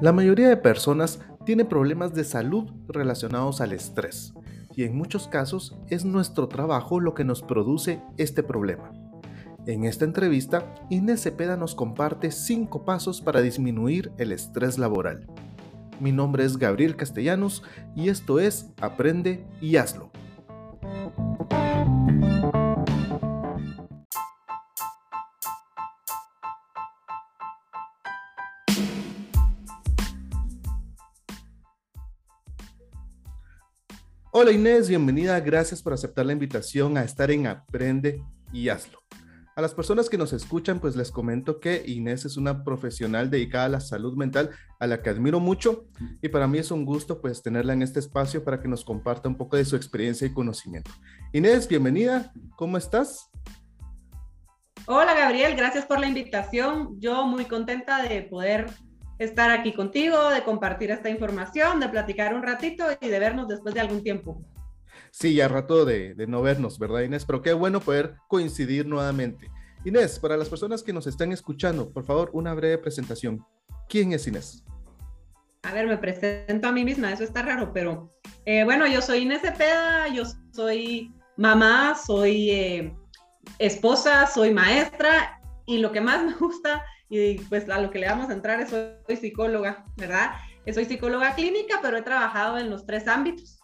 La mayoría de personas tiene problemas de salud relacionados al estrés y en muchos casos es nuestro trabajo lo que nos produce este problema. En esta entrevista, Inés Cepeda nos comparte 5 pasos para disminuir el estrés laboral. Mi nombre es Gabriel Castellanos y esto es Aprende y Hazlo. Hola Inés, bienvenida. Gracias por aceptar la invitación a estar en Aprende y Hazlo. A las personas que nos escuchan, pues les comento que Inés es una profesional dedicada a la salud mental, a la que admiro mucho y para mí es un gusto pues tenerla en este espacio para que nos comparta un poco de su experiencia y conocimiento. Inés, bienvenida. ¿Cómo estás? Hola Gabriel, gracias por la invitación. Yo muy contenta de poder estar aquí contigo, de compartir esta información, de platicar un ratito y de vernos después de algún tiempo. Sí, ya rato de, de, no vernos, ¿verdad, Inés? Pero qué bueno poder coincidir nuevamente. Inés, para las personas que nos están escuchando, por favor, una breve presentación. ¿Quién es Inés? A ver, me presento a mí misma, eso está raro, pero eh, bueno, yo soy Inés Cepeda, yo soy mamá, soy eh, esposa, soy maestra y lo que más me gusta y pues a lo que le vamos a entrar es soy psicóloga, ¿verdad? Soy psicóloga clínica, pero he trabajado en los tres ámbitos.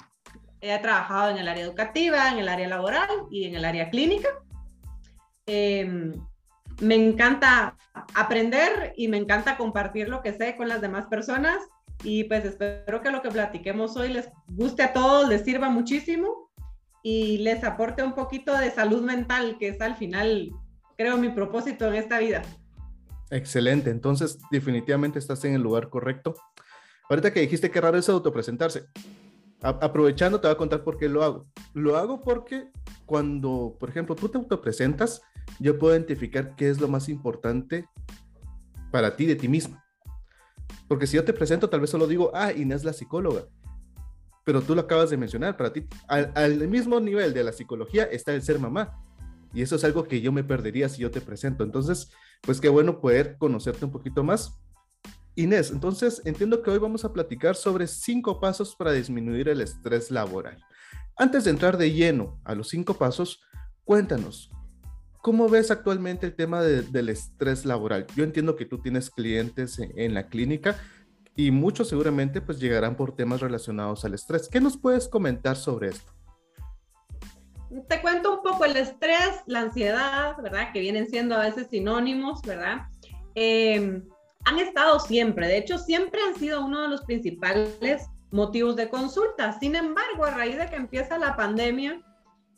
He trabajado en el área educativa, en el área laboral y en el área clínica. Em, me encanta aprender y me encanta compartir lo que sé con las demás personas y pues espero que lo que platiquemos hoy les guste a todos, les sirva muchísimo y les aporte un poquito de salud mental, que es al final, creo, mi propósito en esta vida. Excelente, entonces definitivamente estás en el lugar correcto. Ahorita que dijiste que raro es autopresentarse, aprovechando te voy a contar por qué lo hago. Lo hago porque cuando, por ejemplo, tú te autopresentas, yo puedo identificar qué es lo más importante para ti de ti mismo. Porque si yo te presento, tal vez solo digo, ah, Inés la psicóloga. Pero tú lo acabas de mencionar, para ti, al, al mismo nivel de la psicología está el ser mamá. Y eso es algo que yo me perdería si yo te presento. Entonces, pues qué bueno poder conocerte un poquito más. Inés, entonces entiendo que hoy vamos a platicar sobre cinco pasos para disminuir el estrés laboral. Antes de entrar de lleno a los cinco pasos, cuéntanos, ¿cómo ves actualmente el tema del estrés laboral? Yo entiendo que tú tienes clientes en, en la clínica y muchos seguramente pues llegarán por temas relacionados al estrés. ¿Qué nos puedes comentar sobre esto? Te cuento un poco el estrés, la ansiedad, ¿verdad? Que vienen siendo a veces sinónimos, ¿verdad? Em, han estado siempre, de hecho, siempre han sido uno de los principales motivos de consulta. Sin embargo, a raíz de que empieza la pandemia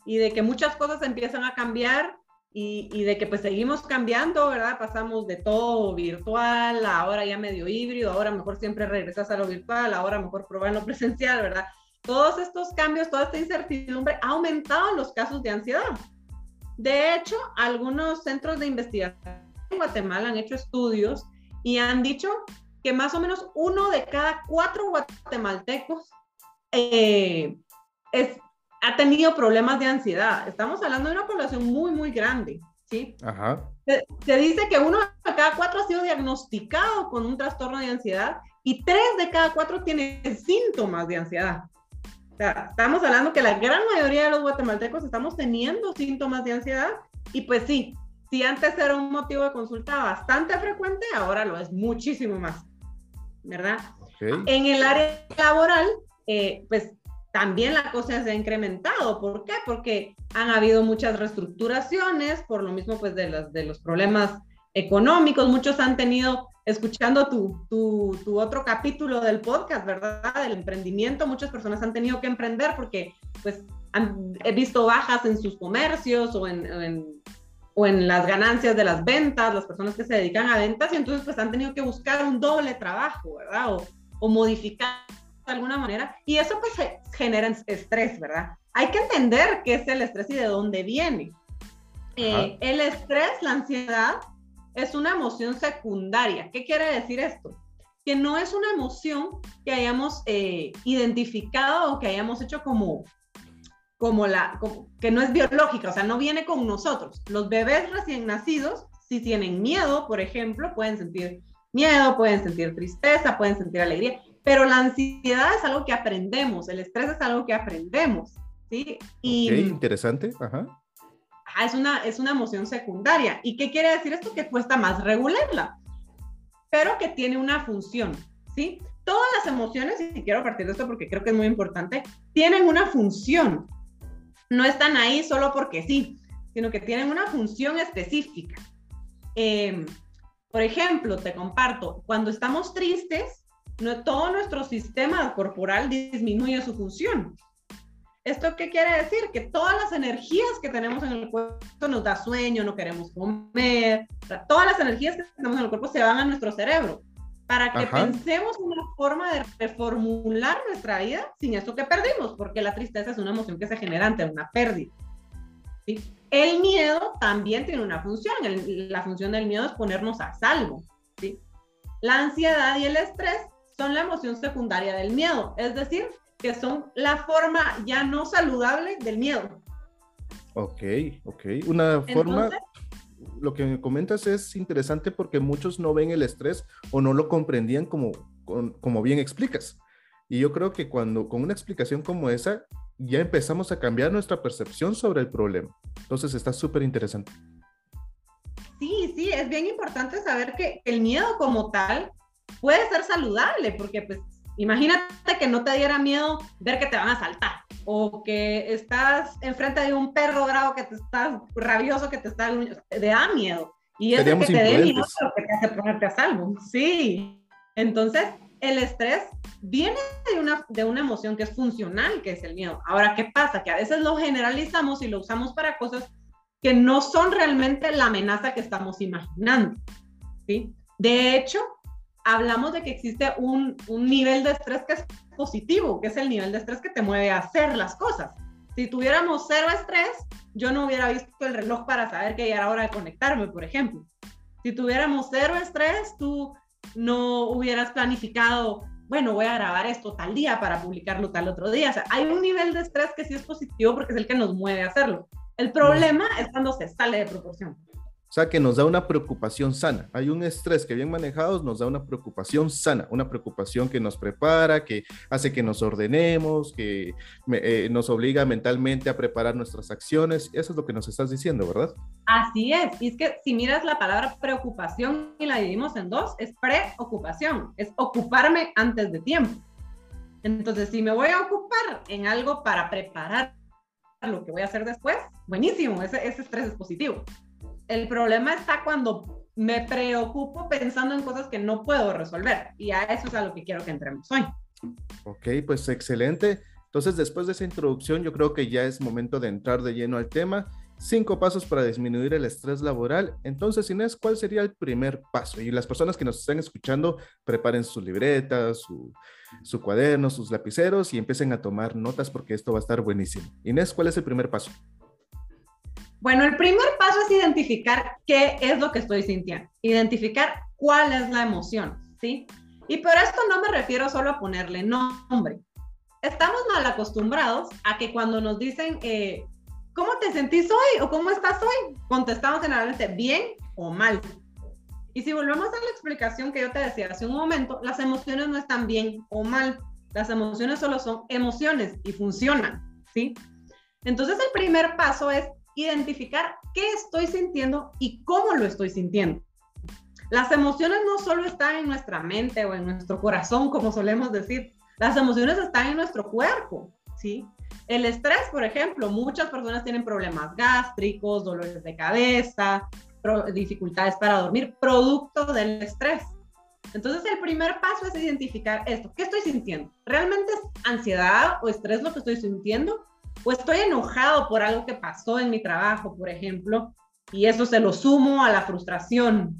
y de que muchas cosas empiezan a cambiar y, y de que pues seguimos cambiando, ¿verdad? Pasamos de todo virtual, ahora ya medio híbrido, ahora mejor siempre regresas a lo virtual, ahora mejor probar lo presencial, ¿verdad? Todos estos cambios, toda esta incertidumbre ha aumentado los casos de ansiedad. De hecho, algunos centros de investigación en Guatemala han hecho estudios y han dicho que más o menos uno de cada cuatro guatemaltecos eh, ha tenido problemas de ansiedad. Estamos hablando de una población muy, muy grande, ¿sí? Ajá. Se, se, dice que uno de cada cuatro ha sido diagnosticado con un trastorno de ansiedad y tres de cada cuatro tienen síntomas de ansiedad estamos hablando que la gran mayoría de los guatemaltecos estamos teniendo síntomas de ansiedad y pues sí, si antes era un motivo de consulta bastante frecuente, ahora lo es muchísimo más, ¿verdad? En el área laboral, eh, pues también la cosa se ha incrementado. ¿Por qué? Porque han habido muchas reestructuraciones, por lo mismo pues de los, de los problemas económicos, muchos han tenido escuchando tu, tu, tu, otro capítulo del podcast, ¿verdad? Del emprendimiento, muchas personas han tenido que emprender porque pues han he visto bajas en sus comercios o en, en, o en las ganancias de las ventas, las personas que se dedican a ventas y entonces pues han tenido que buscar un doble trabajo, ¿verdad? O, o modificar de alguna manera y eso pues genera estrés, ¿verdad? Hay que entender qué es el estrés y de dónde viene. Eh, el estrés, la ansiedad, es una emoción secundaria. ¿Qué quiere decir esto? Que no es una emoción que hayamos eh, identificado o que hayamos hecho como, como la, que no es biológica, o sea, no viene con nosotros. Los bebés recién nacidos, si tienen miedo, por ejemplo, pueden sentir miedo, pueden sentir tristeza, pueden sentir alegría, pero la ansiedad es algo que aprendemos, el estrés es algo que aprendemos, ¿sí? Y, interesante, ajá. Es una, es una emoción secundaria. ¿Y qué quiere decir esto? Que cuesta más regularla, pero que tiene una función, ¿sí? Todas las emociones, y quiero partir de esto porque creo que es muy importante, tienen una función. No están ahí solo porque sí, sino que tienen una función específica. Em, por ejemplo, te comparto, cuando estamos tristes, no, todo nuestro sistema corporal disminuye su función. ¿Esto qué quiere decir? Que todas las energías que tenemos en el cuerpo nos da sueño, no queremos comer, todas las energías que tenemos en el cuerpo se van a nuestro cerebro para que pensemos una forma de reformular nuestra vida sin eso que perdimos, porque la tristeza es una emoción que se genera ante una pérdida. El miedo también tiene una función, la función del miedo es ponernos a salvo. ¿sí? La ansiedad y el estrés son la emoción secundaria del miedo, es decir, que son la forma ya no saludable del miedo. Ok, ok. Una forma, lo que me comentas es interesante porque muchos no ven el estrés o no lo comprendían como, como bien explicas. Y yo creo que cuando con una explicación como esa, ya empezamos a cambiar nuestra percepción sobre el problema. Entonces está súper interesante. Sí, sí, es bien importante saber que el miedo como tal puede ser saludable, porque pues imagínate que no te diera miedo ver que te van a saltar o que estás enfrente de un perro bravo que te está rabioso, que te está, te da miedo. Y es que te dé miedo lo que te hace ponerte a salvo. Sí. Entonces, el estrés viene de una, de una emoción que es funcional, que es el miedo. Ahora, ¿qué pasa? Que a veces lo generalizamos y lo usamos para cosas que no son realmente la amenaza que estamos imaginando. ¿sí? De hecho, hablamos de que existe un, un nivel de estrés que es positivo, que es el nivel de estrés que te mueve a hacer las cosas. Si tuviéramos cero estrés, yo no hubiera visto el reloj para saber que ya era hora de conectarme, por ejemplo. Si tuviéramos cero estrés, tú no hubieras planificado, bueno, voy a grabar esto tal día para publicarlo tal otro día. O sea, hay un nivel de estrés que sí es positivo porque es el que nos mueve a hacerlo. El problema es cuando se sale de proporción. Sea, que nos da una preocupación sana. Hay un estrés que bien manejado nos da una preocupación sana, una preocupación que nos prepara, que hace que nos ordenemos, que eh, nos obliga mentalmente a preparar nuestras acciones. Eso es lo que nos estás diciendo, ¿verdad? Así es. Y es que si miras la palabra preocupación y la dividimos en dos, es preocupación, es ocuparme antes de tiempo. Entonces, si me voy a ocupar en algo para preparar lo que voy a hacer después, buenísimo, ese, ese estrés es positivo. El problema está cuando me preocupo pensando en cosas que no puedo resolver y a eso es a lo que quiero que entremos hoy. Ok, pues excelente. Entonces, después de esa introducción, yo creo que ya es momento de entrar de lleno al tema. Cinco pasos para disminuir el estrés laboral. Entonces, Inés, ¿cuál sería el primer paso? Y las personas que nos están escuchando, preparen sus libretas, su, su cuaderno, sus lapiceros y empiecen a tomar notas porque esto va a estar buenísimo. Inés, ¿cuál es el primer paso? Bueno, el primer paso es identificar qué es lo que estoy sintiendo, identificar cuál es la emoción, ¿sí? Y por esto no me refiero solo a ponerle nombre. Estamos mal acostumbrados a que cuando nos dicen, eh, ¿cómo te sentís hoy o cómo estás hoy? Contestamos generalmente bien o mal. Y si volvemos a la explicación que yo te decía hace un momento, las emociones no están bien o mal. Las emociones solo son emociones y funcionan, ¿sí? Entonces el primer paso es identificar qué estoy sintiendo y cómo lo estoy sintiendo. Las emociones no solo están en nuestra mente o en nuestro corazón, como solemos decir, las emociones están en nuestro cuerpo, ¿sí? El estrés, por ejemplo, muchas personas tienen problemas gástricos, dolores de cabeza, dificultades para dormir, producto del estrés. Entonces, el primer paso es identificar esto. ¿Qué estoy sintiendo? ¿Realmente es ansiedad o estrés lo que estoy sintiendo? O estoy enojado por algo que pasó en mi trabajo, por ejemplo, y eso se lo sumo a la frustración.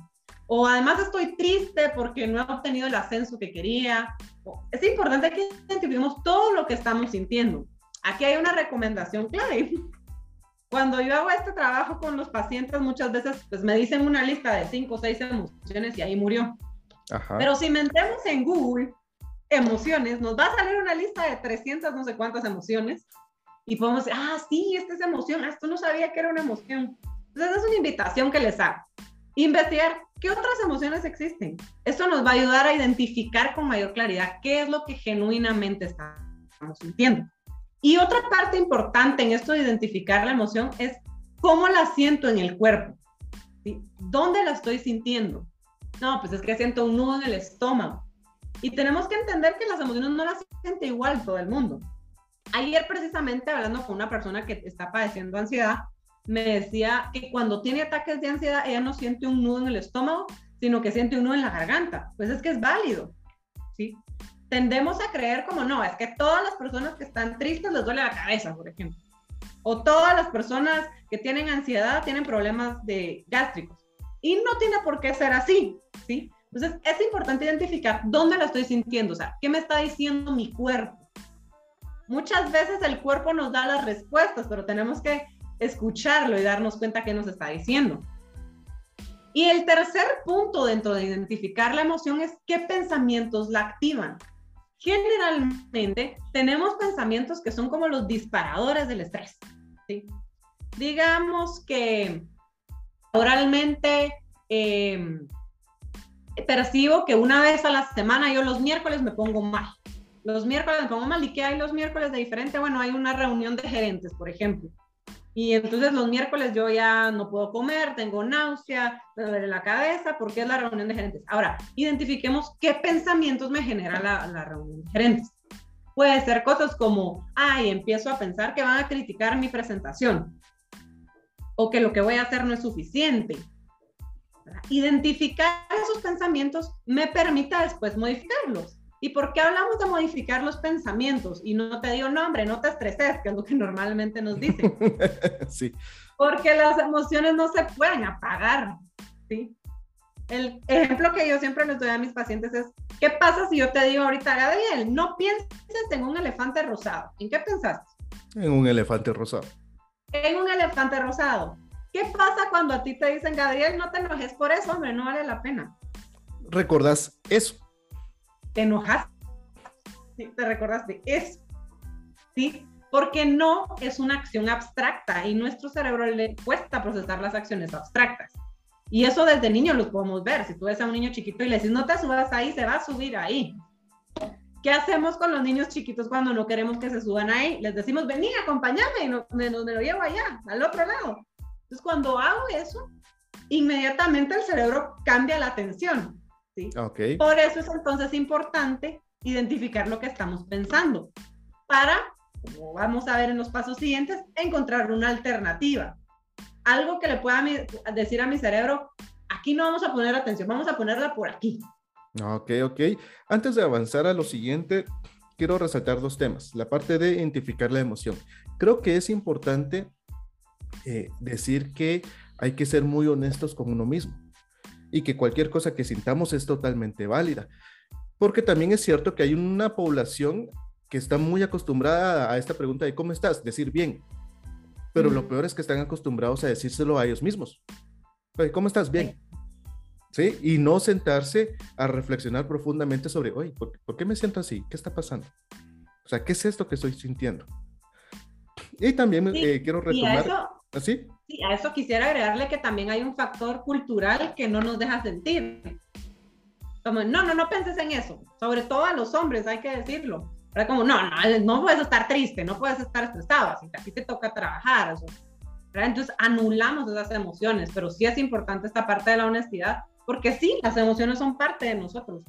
O además estoy triste porque no he obtenido el ascenso que quería. Es importante que identifiquemos todo lo que estamos sintiendo. Aquí hay una recomendación clave. Cuando yo hago este trabajo con los pacientes, muchas veces pues, me dicen una lista de cinco o seis emociones y ahí murió. Pero si metemos en Google emociones, nos va a salir una lista de 300 no sé cuántas emociones y podemos decir, ah, sí, esta es emoción, ah, esto no sabía que era una emoción. Entonces, es una invitación que les hago. investigar qué otras emociones existen. Esto nos va a ayudar a identificar con mayor claridad qué es lo que genuinamente estamos sintiendo. Y otra parte importante en esto de identificar la emoción es cómo la siento en el cuerpo. ¿Dónde la estoy sintiendo? No, pues es que siento un nudo en el estómago. Y tenemos que entender que las emociones no las siente igual todo el mundo. Ayer precisamente hablando con una persona que está padeciendo ansiedad, me decía que cuando tiene ataques de ansiedad, ella no siente un nudo en el estómago, sino que siente un nudo en la garganta. Pues es que es válido, ¿sí? Tendemos a creer como, no, es que todas las personas que están tristes les duele la cabeza, por ejemplo. O todas las personas que tienen ansiedad tienen problemas de gástricos. Y no tiene por qué ser así, ¿sí? Entonces, es importante identificar dónde la estoy sintiendo, o sea, qué me está diciendo mi cuerpo. Muchas veces el cuerpo nos da las respuestas, pero tenemos que escucharlo y darnos cuenta qué nos está diciendo. Y el tercer punto dentro de identificar la emoción es qué pensamientos la activan. Generalmente tenemos pensamientos que son como los disparadores del estrés. Digamos que oralmente eh, percibo que una vez a la semana yo los miércoles me pongo mal. Los miércoles me pongo mal. ¿Y qué hay los miércoles de diferente? Bueno, hay una reunión de gerentes, por ejemplo. Y entonces los miércoles yo ya no puedo comer, tengo náusea, me duele la cabeza, porque es la reunión de gerentes. Ahora, identifiquemos qué pensamientos me genera la, la reunión de gerentes. Puede ser cosas como, ay, empiezo a pensar que van a criticar mi presentación o que lo que voy a hacer no es suficiente Identificar esos pensamientos me permite después modificarlos. ¿Y por qué hablamos de modificar los pensamientos? Y no te digo, no, hombre, no te estreses, que es lo que normalmente nos dicen. sí. Porque las emociones no se pueden apagar, ¿sí? El ejemplo que yo siempre les doy a mis pacientes es, ¿qué pasa si yo te digo ahorita, Gabriel, no pienses en un elefante rosado? ¿En qué pensaste? En un elefante rosado. En un elefante rosado. ¿Qué pasa cuando a ti te dicen, Gabriel, no te enojes por eso, hombre, no vale la pena? ¿Recordás eso? ¿Te enojas? Sí, te recordaste eso. ¿Sí? Porque no es una acción abstracta y nuestro cerebro le cuesta procesar las acciones abstractas. Y eso desde niño lo podemos ver. Si tú ves a un niño chiquito y le dices, no te subas ahí, se va a subir ahí. ¿Qué hacemos con los niños chiquitos cuando no queremos que se suban ahí? Les decimos, vení, acompáñame, y me, me, lo llevo allá, al otro lado. Entonces, cuando hago eso, inmediatamente el cerebro cambia la atención. ¿Sí? Okay. Por eso es entonces importante identificar lo que estamos pensando para, como vamos a ver en los pasos siguientes, encontrar una alternativa. Algo que le pueda decir a mi cerebro, aquí no vamos a poner atención, vamos a ponerla por aquí. Ok, ok. Antes de avanzar a lo siguiente, quiero resaltar dos temas. La parte de identificar la emoción. Creo que es importante eh, decir que hay que ser muy honestos con uno mismo y que cualquier cosa que sintamos es totalmente válida. Porque también es cierto que hay una población que está muy acostumbrada a esta pregunta de cómo estás, decir bien. Pero lo peor es que están acostumbrados a decírselo a ellos mismos. ¿Cómo estás? Bien. ¿Sí? Y no sentarse a reflexionar profundamente sobre, oye, ¿por, qué me siento así? ¿Qué está pasando? O sea, ¿qué es esto que estoy sintiendo? Y también eh, quiero retomar... ¿Así? Sí, a eso quisiera agregarle que también hay un factor cultural que no nos deja sentir. Como, no, no, no penses en eso. Sobre todo a los hombres, hay que decirlo. Pero como, no, no, no puedes estar triste, no puedes estar estresado, que aquí te toca trabajar. Eso. Entonces anulamos esas emociones, pero sí es importante esta parte de la honestidad, porque sí, las emociones son parte de nosotros.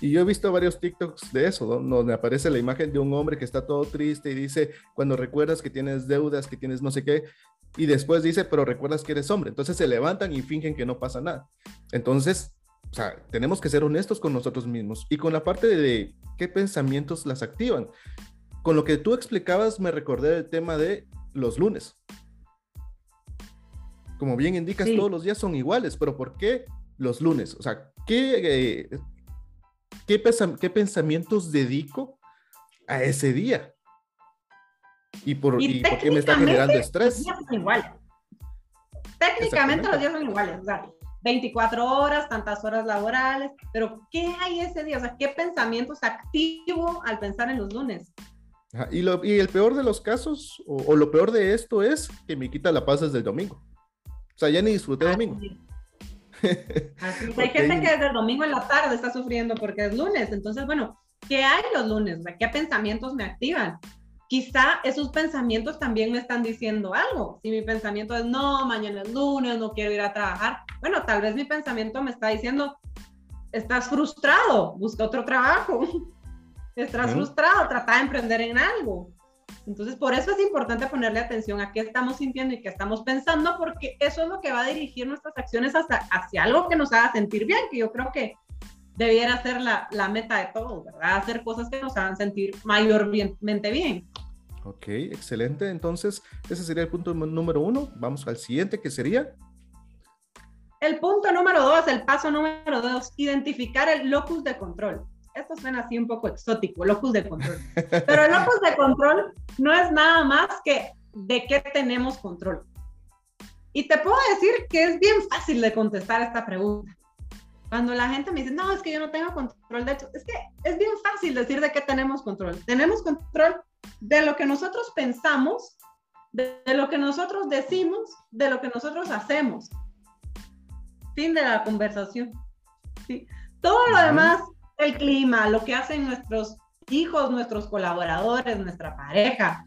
Y yo he visto varios TikToks de eso, donde aparece la imagen de un hombre que está todo triste y dice, cuando recuerdas que tienes deudas, que tienes no sé qué, y después dice, pero recuerdas que eres hombre. Entonces se levantan y fingen que no pasa nada. Entonces, o sea, tenemos que ser honestos con nosotros mismos y con la parte de qué pensamientos las activan. Con lo que tú explicabas, me recordé del tema de los lunes. Como bien indicas, todos los días son iguales, pero ¿por qué los lunes? O sea, ¿qué, eh, qué, qué pensamientos dedico a ese día? ¿Y por, y, por qué me está generando estrés? Los días son iguales. Técnicamente los días son iguales. O sea, 24 horas, tantas horas laborales, pero ¿qué hay ese día? O sea, ¿qué pensamientos activo al pensar en los lunes? y, lo, y, el peor de los casos, o, lo peor de esto es que me quita la paz desde el domingo. O sea, ya ni disfruté el domingo. Hay gente que desde el domingo en la tarde está sufriendo porque es lunes. Entonces, bueno, ¿qué hay los lunes? ¿Qué pensamientos me activan? Quizá esos pensamientos también me están diciendo algo. Si mi pensamiento es, no, mañana es lunes, no quiero ir a trabajar. Bueno, tal vez mi pensamiento me está diciendo, estás frustrado, busca otro trabajo. Estás frustrado, trata de emprender en algo. Entonces, por eso es importante ponerle atención a qué estamos sintiendo y qué estamos pensando, porque eso es lo que va a dirigir nuestras acciones hasta, hacia algo que nos haga sentir bien, que yo creo que debiera ser la, la meta de todo, ¿verdad? Hacer cosas que nos hagan sentir mayormente bien. Ok, excelente. Entonces, ese sería el punto número uno. Vamos al siguiente, que sería... El punto número dos, el paso número dos, identificar el locus de control esto suena así un poco exótico, locus de control. Pero el locus de control no es nada más que de qué tenemos control. Y te puedo decir que es bien fácil de contestar esta pregunta. Cuando la gente me dice, no, es que yo no tengo control, de hecho, es que es bien fácil decir de qué tenemos control. Tenemos control de lo que nosotros pensamos, de, lo que nosotros decimos, de lo que nosotros hacemos. Fin de la conversación. ¿sí? Todo lo demás el clima, lo que hacen nuestros hijos, nuestros colaboradores, nuestra pareja,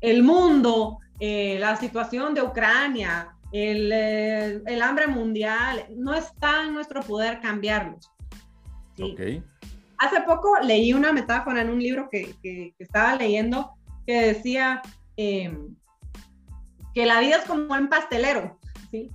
el mundo, eh, la situación de Ucrania, eh, el, hambre mundial, no está en nuestro poder cambiarlos. Hace poco leí una metáfora en un libro que, estaba leyendo que decía em, que la vida es como un pastelero. ¿sí?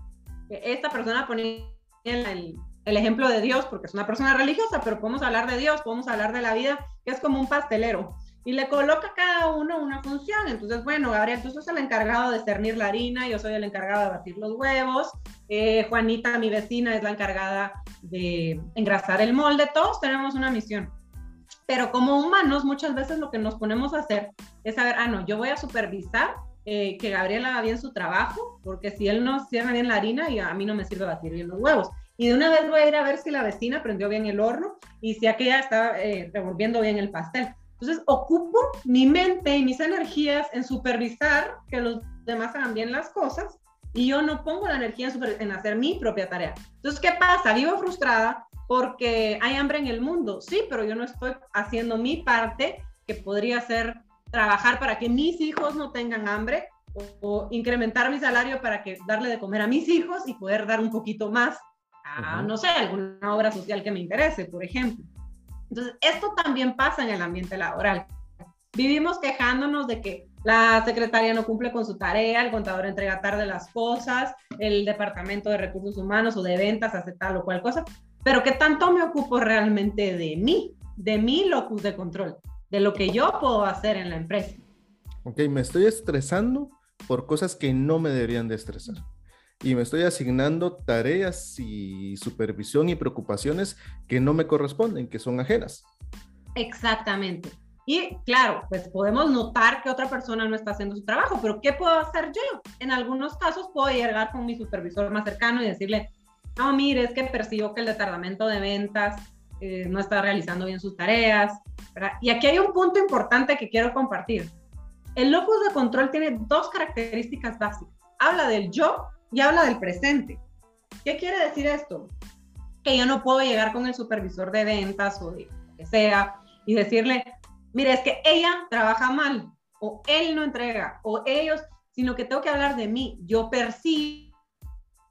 Esta persona ponía el, el ejemplo de Dios, porque es una persona religiosa, pero podemos hablar de Dios, podemos hablar de la vida, que es como un pastelero. Y le coloca a cada uno una función. Entonces, bueno, Gabriel, tú sos el encargado de cernir la harina, yo soy el encargado de batir los huevos, eh, Juanita, mi vecina, es la encargada de engrasar el molde. Todos tenemos una misión. Pero como humanos, muchas veces lo que nos ponemos a hacer es saber, ah, no, yo voy a supervisar eh, que Gabriel haga bien su trabajo, porque si él no cierra bien la harina, y a mí no me sirve batir bien los huevos y de una vez voy a ir a ver si la vecina prendió bien el horno y si aquella está eh, revolviendo bien el pastel. Entonces, ocupo mi mente y mis energías en supervisar que los demás hagan bien las cosas y yo no pongo la energía en, en hacer mi propia tarea. Entonces, ¿qué pasa? Vivo frustrada porque hay hambre en el mundo. Sí, pero yo no estoy haciendo mi parte, que podría ser trabajar para que mis hijos no tengan hambre o, o incrementar mi salario para que darle de comer a mis hijos y poder dar un poquito más no sé, alguna obra social que me interese, por ejemplo. Entonces, esto también pasa en el ambiente laboral. Vivimos quejándonos de que la secretaria no cumple con su tarea, el contador entrega tarde las cosas, el departamento de recursos humanos o de ventas hace tal o cual cosa, pero ¿qué tanto me ocupo realmente de mí, de mi locus de control, de lo que yo puedo hacer en la empresa? Ok, me estoy estresando por cosas que no me deberían de estresar y me estoy asignando tareas y supervisión y preocupaciones que no me corresponden, que son ajenas. Exactamente. Y claro, pues podemos notar que otra persona no está haciendo su trabajo, pero ¿qué puedo hacer yo? En algunos casos puedo llegar con mi supervisor más cercano y decirle, no, mire, es que percibo que el departamento de ventas eh, no está realizando bien sus tareas. Y aquí hay un punto importante que quiero compartir. El locus de control tiene dos características básicas. Habla del yo y habla del presente. ¿Qué quiere decir esto? Que yo no puedo llegar con el supervisor de ventas o de que sea y decirle, mire, es que ella trabaja mal o él no entrega o ellos, sino que tengo que hablar de mí. Yo percibo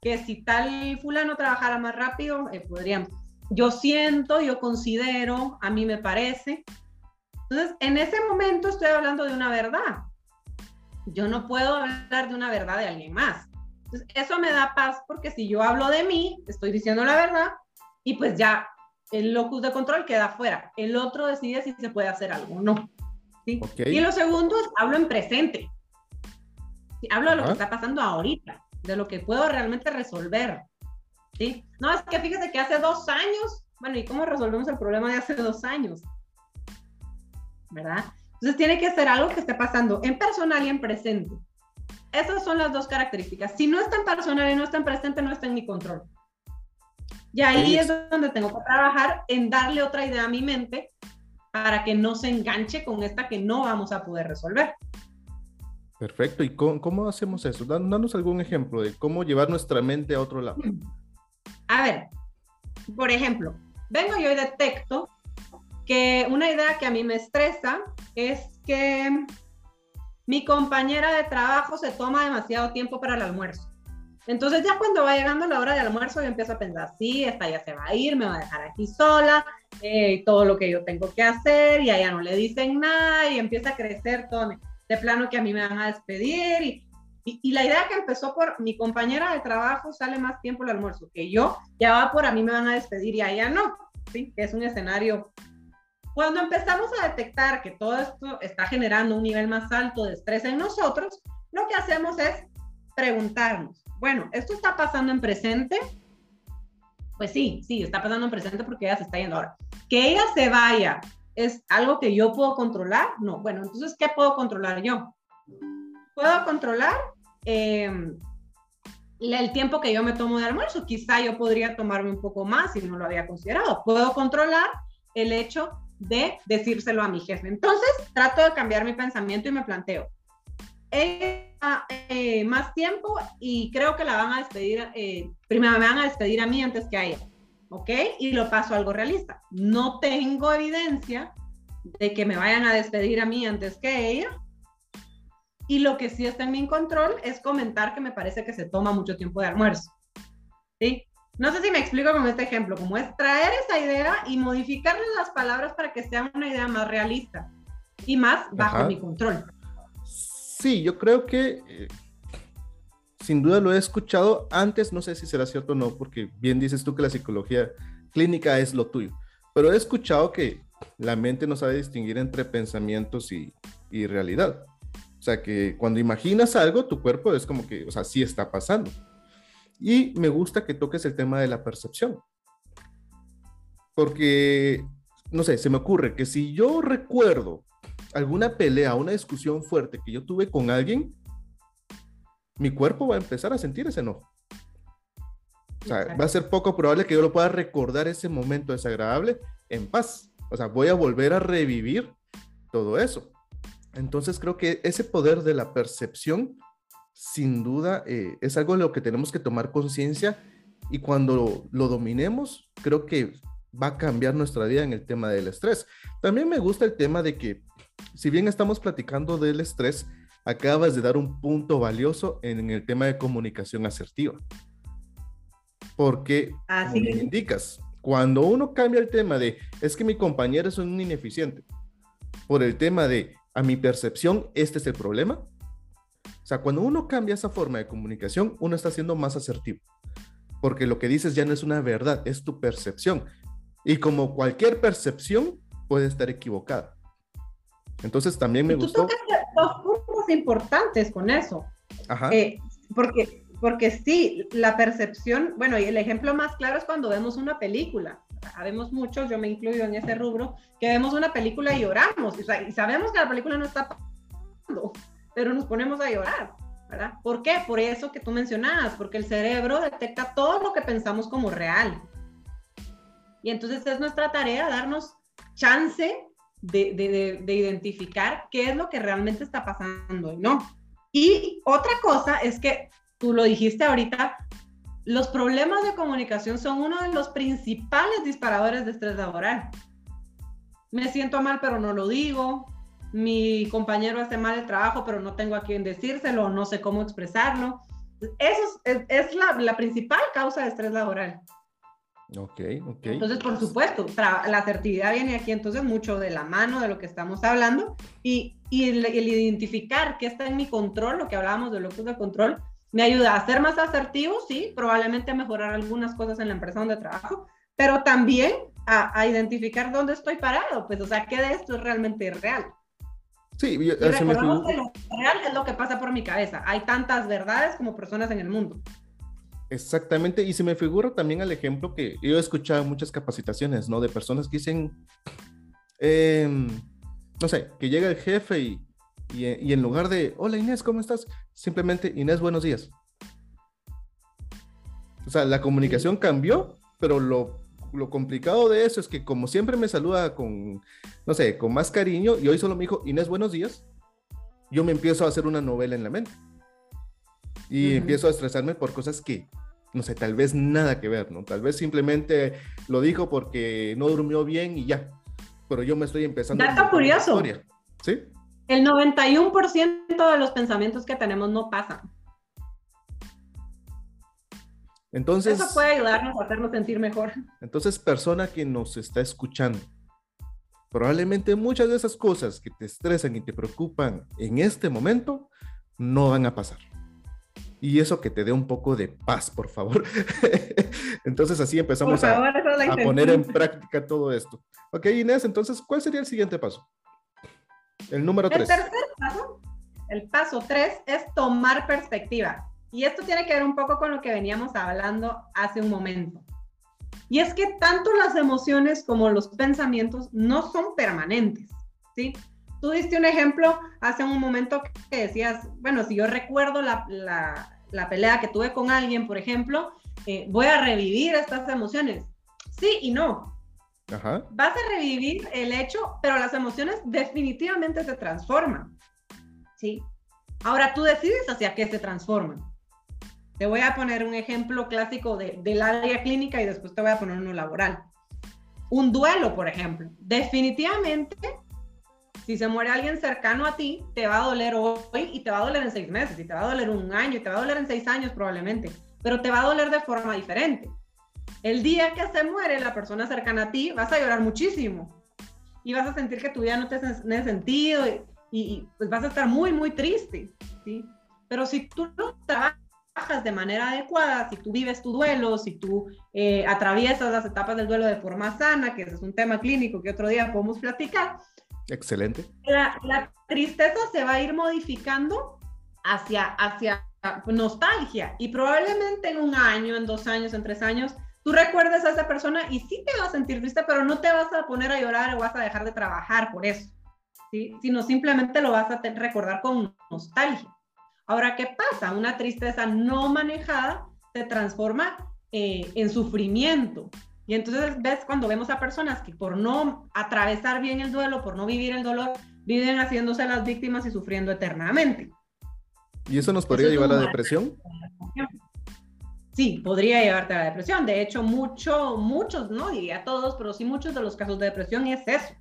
que si tal fulano trabajara más rápido, eh, podríamos. Yo siento, yo considero, a mí me parece. Entonces, en ese momento estoy hablando de una verdad. Yo no puedo hablar de una verdad de alguien más. Entonces, eso me da paz porque si yo hablo de mí, estoy diciendo la verdad y pues ya el locus de control queda fuera. El otro decide si se puede hacer algo o no. ¿sí? Y lo segundo es hablo en presente. Hablo de lo que está pasando ahorita, de lo que puedo realmente resolver. ¿sí? No, es que fíjese que hace dos años, bueno, ¿y cómo resolvemos el problema de hace dos años? ¿Verdad? Entonces tiene que ser algo que esté pasando en personal y en presente. Esas son las dos características. Si no en personal y no en presente, no está en mi control. Y ahí es donde tengo que trabajar en darle otra idea a mi mente para que no se enganche con esta que no vamos a poder resolver. Perfecto. ¿Y cómo, hacemos eso? Danos algún ejemplo de cómo llevar nuestra mente a otro lado. A ver, por ejemplo, vengo yo y detecto que una idea que a mí me estresa es que mi compañera de trabajo se toma demasiado tiempo para el almuerzo. Entonces ya cuando va llegando la hora del almuerzo yo empiezo a pensar, sí, esta ya se va a ir, me va a dejar aquí sola, eh, todo lo que yo tengo que hacer y a ella no le dicen nada y empieza a crecer todo de plano que a mí me van a despedir y, y, la idea que empezó por mi compañera de trabajo sale más tiempo el almuerzo que yo, ya va por a mí me van a despedir y a ella no, ¿sí? Que es un escenario. Cuando empezamos a detectar que todo esto está generando un nivel más alto de estrés en nosotros, lo que hacemos es preguntarnos, bueno, ¿esto está pasando en presente? Pues sí, sí, está pasando en presente porque ella se está yendo ahora. Que ella se vaya, ¿es algo que yo puedo controlar? No, bueno, entonces, ¿qué puedo controlar yo? Puedo controlar em, el tiempo que yo me tomo de almuerzo. Quizá yo podría tomarme un poco más si no lo había considerado. Puedo controlar el hecho de decírselo a mi jefe. Entonces, trato de cambiar mi pensamiento y me planteo, eh, más tiempo y creo que la van a despedir, eh, primero me van a despedir a mí antes que a ella, ¿ok? Y lo paso a algo realista. No tengo evidencia de que me vayan a despedir a mí antes que ella. Y lo que sí está en mi control es comentar que me parece que se toma mucho tiempo de almuerzo. ¿Sí? No sé si me explico con este ejemplo, como es traer esa idea y modificarle las palabras para que sea una idea más realista y más bajo mi control. Sí, yo creo que eh, sin duda lo he escuchado antes, no sé si será cierto o no, porque bien dices tú que la psicología clínica es lo tuyo, pero he escuchado que la mente no sabe distinguir entre pensamientos y, y realidad. O sea, que cuando imaginas algo, tu cuerpo es como que, o sea, sí está pasando. Y me gusta que toques el tema de la percepción. Porque, no sé, se me ocurre que si yo recuerdo alguna pelea, una discusión fuerte que yo tuve con alguien, mi cuerpo va a empezar a sentir ese enojo. O sea, va a ser poco probable que yo lo pueda recordar ese momento desagradable en paz. O sea, voy a volver a revivir todo eso. Entonces creo que ese poder de la percepción, sin duda, eh, es algo de lo que tenemos que tomar conciencia y cuando lo, lo dominemos, creo que va a cambiar nuestra vida en el tema del estrés. También me gusta el tema de que si bien estamos platicando del estrés, acabas de dar un punto valioso en el tema de comunicación asertiva. Porque, como indicas, cuando uno cambia el tema de es que mi compañero es un ineficiente, por el tema de a mi percepción, este es el problema. O sea, cuando uno cambia esa forma de comunicación, uno está siendo más asertivo. Porque lo que dices ya no es una verdad, es tu percepción. Y como cualquier percepción, puede estar equivocada. Entonces también me gustó. Tú dos puntos importantes con eso. Ajá. Eh, porque, porque sí, la percepción, bueno, y el ejemplo más claro es cuando vemos una película. Sabemos muchos, yo me incluyo en ese rubro, que vemos una película y lloramos. Y sabemos que la película no está pasando, pero nos ponemos a llorar. ¿verdad? ¿Por qué? Por eso que tú mencionabas, porque el cerebro detecta todo lo que pensamos como real. Y entonces es nuestra tarea darnos chance de, identificar qué es lo que realmente está pasando, ¿no? Y otra cosa es que tú lo dijiste ahorita, los problemas de comunicación son uno de los principales disparadores de estrés laboral. Me siento mal, pero no lo digo. Mi compañero hace mal el trabajo, pero no tengo a quién decírselo, no sé cómo expresarlo. Eso es, la, la principal causa de estrés laboral. Ok, ok. Entonces, por supuesto, la asertividad viene aquí entonces mucho de la mano de lo que estamos hablando y, y el, identificar qué está en mi control, lo que hablábamos de locus de control, me ayuda a ser más asertivo, sí, probablemente a mejorar algunas cosas en la empresa donde trabajo, pero también a, a identificar dónde estoy parado, pues, o sea, qué de esto es realmente real. Sí, y recordamos que lo real es lo que pasa por mi cabeza. Hay tantas verdades como personas en el mundo. Exactamente, y se me figura también el ejemplo que yo he escuchado muchas capacitaciones, ¿no? De personas que dicen, em, no sé, que llega el jefe y, y, en lugar de, hola Inés, ¿cómo estás? Simplemente, Inés, buenos días. O sea, la comunicación cambió, pero lo, lo complicado de eso es que como siempre me saluda con, no sé, con más cariño y hoy solo me dijo, Inés, buenos días, yo me empiezo a hacer una novela en la mente y empiezo a estresarme por cosas que no sé, tal vez nada que ver, ¿no? Tal vez simplemente lo dijo porque no durmió bien y ya. Pero yo me estoy empezando. Dato curioso. ¿Sí? El 91% de los pensamientos que tenemos no pasan. Entonces. Eso puede ayudarnos a hacernos sentir mejor. Entonces, persona que nos está escuchando, probablemente muchas de esas cosas que te estresan y te preocupan en este momento no van a pasar y eso que te dé un poco de paz, por favor. entonces así empezamos a, poner en práctica todo esto. Ok, Inés, entonces, ¿cuál sería el siguiente paso? El número tres. El tercer paso, el paso tres, es tomar perspectiva. Y esto tiene que ver un poco con lo que veníamos hablando hace un momento. Y es que tanto las emociones como los pensamientos no son permanentes, ¿sí? Tú diste un ejemplo hace un momento que decías, bueno, si yo recuerdo la, la, pelea que tuve con alguien, por ejemplo, eh, voy a revivir estas emociones. Sí y no. Ajá. Vas a revivir el hecho, pero las emociones definitivamente se transforman. ¿Sí? Ahora tú decides hacia qué se transforman. Te voy a poner un ejemplo clásico de, del área clínica y después te voy a poner uno laboral. Un duelo, por ejemplo. Definitivamente si se muere alguien cercano a ti, te va a doler hoy y te va a doler en seis meses, y te va a doler un año, y te va a doler en seis años probablemente, pero te va a doler de forma diferente. El día que se muere la persona cercana a ti, vas a llorar muchísimo y vas a sentir que tu vida no tiene sentido y, pues vas a estar muy, muy triste, ¿sí? Pero si tú lo trabajas de manera adecuada, si tú vives tu duelo, si tú eh, atraviesas las etapas del duelo de forma sana, que ese es un tema clínico que otro día podemos platicar, Excelente. La, tristeza se va a ir modificando hacia, hacia nostalgia y probablemente en un año, en dos años, en tres años, tú recuerdes a esa persona y sí te vas a sentir triste, pero no te vas a poner a llorar o vas a dejar de trabajar por eso, ¿sí? sino simplemente lo vas a recordar con nostalgia. Ahora, ¿qué pasa? Una tristeza no manejada se transforma eh, en sufrimiento y entonces ves cuando vemos a personas que por no atravesar bien el duelo, por no vivir el dolor, viven haciéndose las víctimas y sufriendo eternamente. ¿Y eso nos podría llevar a la depresión? Sí, podría llevarte a la depresión. De hecho, mucho, muchos, no diría todos, pero sí muchos de los casos de depresión es eso.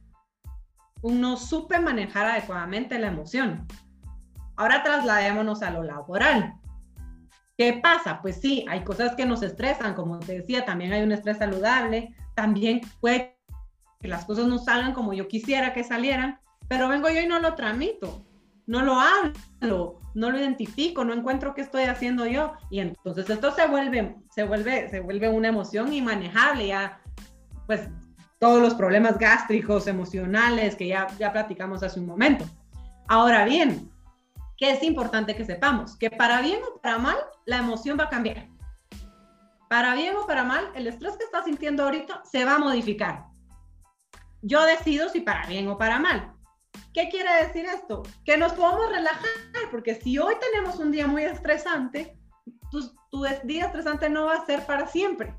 Uno supe manejar adecuadamente la emoción. Ahora trasladémonos a lo laboral. ¿Qué pasa? Pues sí, hay cosas que nos estresan, como te decía, también hay un estrés saludable, también puede que las cosas no salgan como yo quisiera que salieran, pero vengo yo y no lo tramito, no lo hablo, no lo identifico, no encuentro qué estoy haciendo yo y entonces esto se vuelve, se vuelve, se vuelve una emoción inmanejable ya, pues todos los problemas gástricos, emocionales que ya, ya platicamos hace un momento. Ahora bien, que es importante que sepamos que para bien o para mal, la emoción va a cambiar. Para bien o para mal, el estrés que estás sintiendo ahorita se va a modificar. Yo decido si para bien o para mal. ¿Qué quiere decir esto? Que nos podemos relajar, porque si hoy tenemos un día muy estresante, tu, tu día estresante no va a ser para siempre.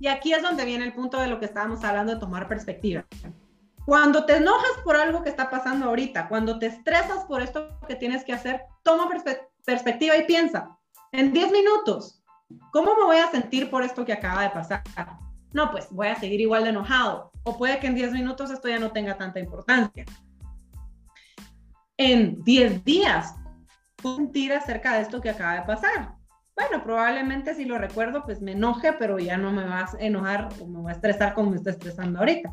Y aquí es donde viene el punto de lo que estábamos hablando de tomar perspectiva. Cuando te enojas por algo que está pasando ahorita, cuando te estresas por esto que tienes que hacer, toma perspectiva y piensa, en 10 minutos, ¿cómo me voy a sentir por esto que acaba de pasar? No, pues voy a seguir igual de enojado. O puede que en 10 minutos esto ya no tenga tanta importancia. En 10 días, sentir acerca de esto que acaba de pasar? Bueno, probablemente si lo recuerdo, pues me enoje, pero ya no me vas a enojar o me voy a estresar como me está estresando ahorita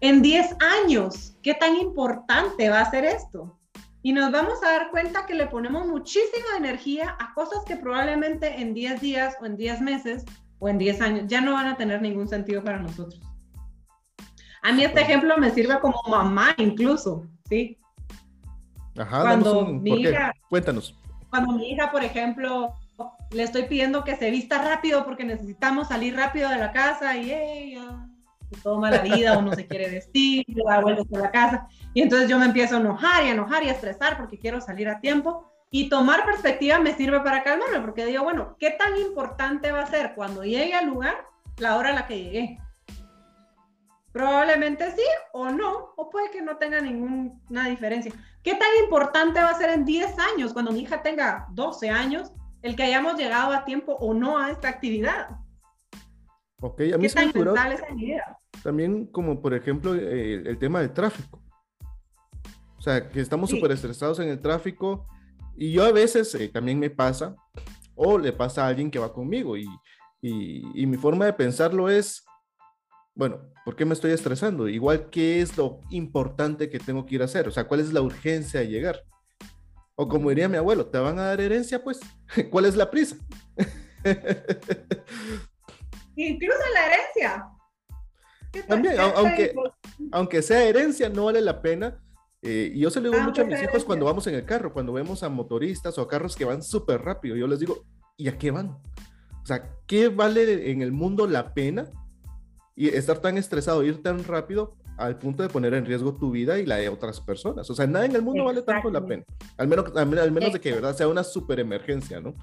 en 10 años, ¿qué tan importante va a ser esto? Y nos vamos a dar cuenta que le ponemos muchísima energía a cosas que probablemente en 10 días o en 10 meses o en 10 años ya no van a tener ningún sentido para nosotros. A mí este ejemplo me sirve como mamá incluso, ¿sí? Ajá, cuando mi hija, cuéntanos. Cuando mi hija, por ejemplo, le estoy pidiendo que se vista rápido porque necesitamos salir rápido de la casa y ella toma la vida o no se quiere vestir, va vuelve a la casa. Y entonces yo me empiezo a enojar y a enojar y a estresar porque quiero salir a tiempo. Y tomar perspectiva me sirve para calmarme, porque digo, bueno, ¿qué tan importante va a ser cuando llegue al lugar la hora a la que llegué? Probablemente sí o no, o puede que no tenga ninguna diferencia. ¿Qué tan importante va a ser en 10 años, cuando mi hija tenga 12 años, el que hayamos llegado a tiempo o no a esta actividad. Ok, a mí ¿Qué tan mental esa idea? también como por ejemplo eh, el tema del tráfico. O sea, que estamos Sí. súper estresados en el tráfico y yo a veces eh, también me pasa o le pasa a alguien que va conmigo y, y, y mi forma de pensarlo es, bueno, ¿por qué me estoy estresando? Igual, ¿qué es lo importante que tengo que ir a hacer? O sea, ¿cuál es la urgencia de llegar? O como diría mi abuelo, ¿te van a dar herencia? Pues, ¿cuál es la prisa? Incluso la herencia. ¿Qué tal- También, qué au- tal- aunque- aunque sea herencia, no vale la pena. Eh, y yo se lo digo mucho a Aunque mis hijos cuando vamos en el carro, cuando vemos a motoristas o a carros que van súper rápido. Yo les digo, ¿y a qué van? O sea, ¿qué vale en el mundo la pena y estar tan estresado, ir tan rápido al punto de poner en riesgo tu vida y la de otras personas? O sea, nada en el mundo vale tanto la pena. Al menos, al menos, al menos de que de verdad sea una super emergencia, ¿no?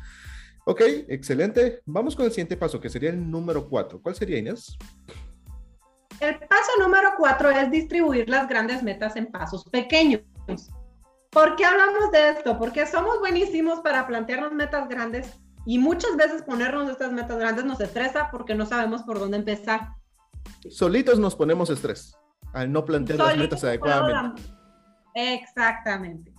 Ok, excelente. Vamos con el siguiente paso, que sería el número cuatro. ¿Cuál sería, Inés? El paso número cuatro es distribuir las grandes metas en pasos pequeños. ¿Por qué hablamos de esto? Porque somos buenísimos para plantearnos metas grandes y muchas veces ponernos estas metas grandes nos estresa porque no sabemos por dónde empezar. Solitos nos ponemos estrés al no plantear las Solitos metas adecuadamente. Exactamente.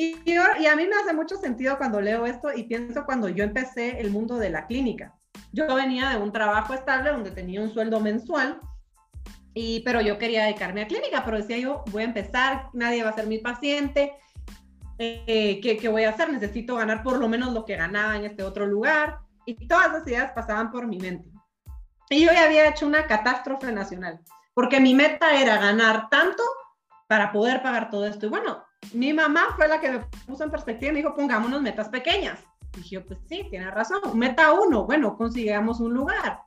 Y, yo- y a mí me hace mucho sentido cuando leo esto y pienso cuando yo empecé el mundo de la clínica. Yo venía de un trabajo estable donde tenía un sueldo mensual, y, pero yo quería dedicarme a clínica, pero decía yo, voy a empezar, nadie va a ser mi paciente, eh, ¿qué, ¿qué voy a hacer? Necesito ganar por lo menos lo que ganaba en este otro lugar. Y todas las ideas pasaban por mi mente. Y yo ya había hecho una catástrofe nacional, porque mi meta era ganar tanto para poder pagar todo esto. Y bueno, mi mamá fue la que me puso en perspectiva y me dijo, pongámonos metas pequeñas. Y yo, pues sí, tiene razón. Meta uno, bueno, consigamos un lugar.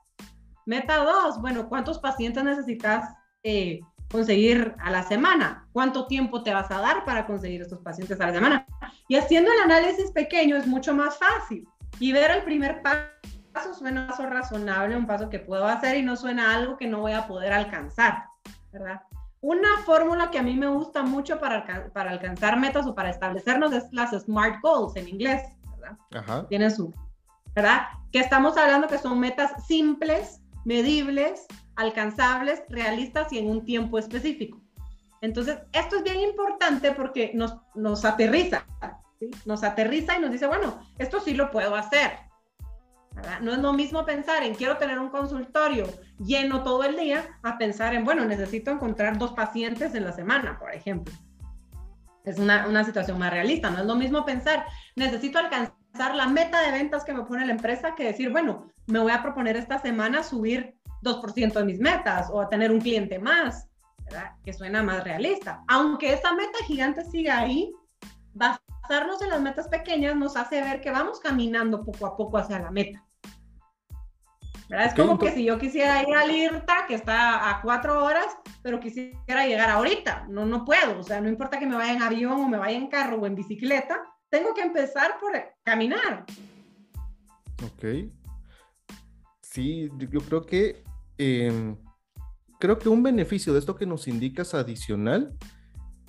Meta dos, bueno, ¿cuántos pacientes necesitas eh, conseguir a la semana? ¿Cuánto tiempo te vas a dar para conseguir estos pacientes a la semana? Y haciendo el análisis pequeño es mucho más fácil. Y ver el primer paso suena un paso razonable, un paso que puedo hacer y no suena algo que no voy a poder alcanzar, ¿verdad? Una fórmula que a mí me gusta mucho para, para alcanzar metas o para establecernos es las SMART Goals en inglés, ¿verdad? Ajá. Tienen su, ¿verdad? Que estamos hablando que son metas simples, medibles, alcanzables, realistas y en un tiempo específico. Entonces, esto es bien importante porque nos, nos aterriza, ¿sí? Nos aterriza y nos dice, bueno, esto sí lo puedo hacer. No es lo mismo pensar en quiero tener un consultorio lleno todo el día a pensar en, bueno, necesito encontrar dos pacientes en la semana, por ejemplo. Es una, una situación más realista. No es lo mismo pensar, necesito alcanzar la meta de ventas que me pone la empresa que decir, bueno, me voy a proponer esta semana subir 2% de mis metas o a tener un cliente más, ¿verdad? Que suena más realista. Aunque esa meta gigante siga ahí, basarnos en las metas pequeñas nos hace ver que vamos caminando poco a poco hacia la meta. ¿Verdad? Es como que si yo quisiera ir al IRTA, que está a cuatro horas, pero quisiera llegar ahorita. No, no puedo. O sea, no importa que me vaya en avión o me vaya en carro o en bicicleta, tengo que empezar por caminar. Ok. Sí, yo, yo creo que em, creo que un beneficio de esto que nos indicas adicional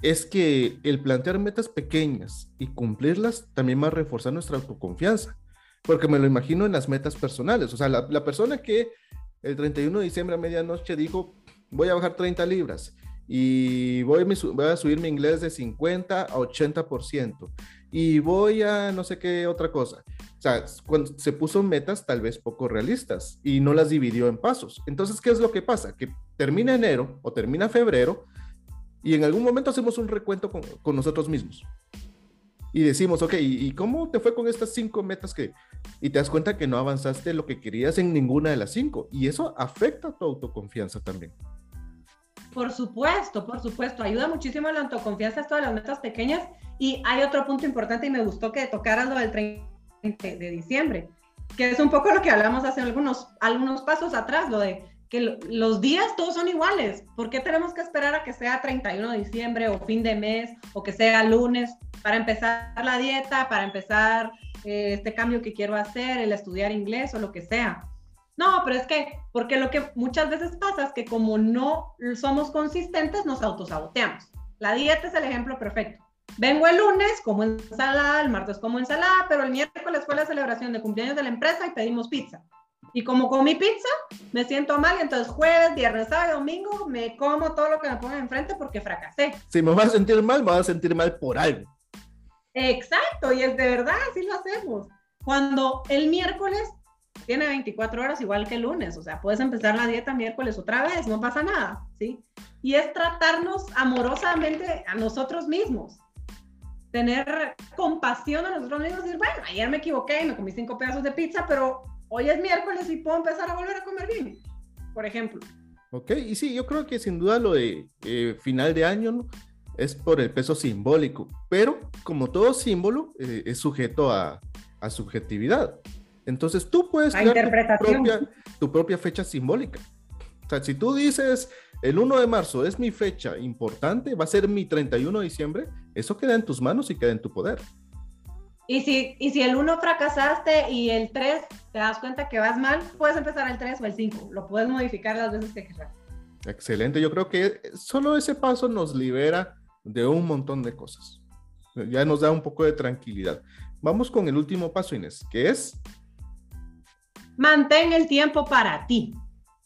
es que el plantear metas pequeñas y cumplirlas también va a reforzar nuestra autoconfianza. Porque me lo imagino en las metas personales. O sea, la, la persona que el 31 de diciembre a medianoche dijo, voy a bajar 30 libras y voy, voy a subir mi inglés de 50 a 80% y voy a no sé qué otra cosa. O sea, cuando se puso metas tal vez poco realistas y no las dividió en pasos. Entonces, ¿qué es lo que pasa? Que termina enero o termina febrero y en algún momento hacemos un recuento con, con nosotros mismos. Y decimos, ok, ¿y cómo te fue con estas cinco metas que... Y te das cuenta que no avanzaste lo que querías en ninguna de las cinco. Y eso afecta tu autoconfianza también. Por supuesto, por supuesto, ayuda muchísimo la autoconfianza esto de las metas pequeñas. Y hay otro punto importante y me gustó que tocaras lo del 30 de diciembre, que es un poco lo que hablamos hace algunos, algunos pasos atrás, lo de que lo- los días todos son iguales. ¿Por qué tenemos que esperar a que sea 31 de diciembre o fin de mes o que sea lunes para empezar la dieta, para empezar eh, este cambio que quiero hacer, el estudiar inglés o lo que sea? No, pero es que, porque lo que muchas veces pasa es que como no somos consistentes, nos autosaboteamos. La dieta es el ejemplo perfecto. Vengo el lunes como ensalada, el martes como ensalada, pero el miércoles fue la celebración de cumpleaños de la empresa y pedimos pizza. Y como comí pizza, me siento mal y entonces jueves, viernes, sábado, domingo me como todo lo que me pongan enfrente porque fracasé. Si me vas a sentir mal, me vas a sentir mal por algo. Exacto, y es de verdad, así lo hacemos. Cuando el miércoles tiene 24 horas igual que el lunes, o sea, puedes empezar la dieta miércoles otra vez, no pasa nada, ¿sí? Y es tratarnos amorosamente a nosotros mismos, tener compasión a nosotros mismos decir, bueno, ayer me equivoqué y me comí cinco pedazos de pizza, pero hoy es miércoles y puedo empezar a volver a comer bien, por ejemplo. Ok, y sí, yo creo que sin duda lo de eh, final de año ¿no? es por el peso simbólico, pero como todo símbolo eh, es sujeto a, a, subjetividad. Entonces tú puedes crear tu propia, tu propia fecha simbólica. O sea, si tú dices el 1 de marzo es mi fecha importante, va a ser mi 31 de diciembre, eso queda en tus manos y queda en tu poder. Y si, y si el 1 fracasaste y el 3 te das cuenta que vas mal, puedes empezar el 3 o el 5. Lo puedes modificar las veces que quieras. Excelente. Yo creo que solo ese paso nos libera de un montón de cosas. Ya nos da un poco de tranquilidad. Vamos con el último paso, Inés, que es... Mantén el tiempo para ti.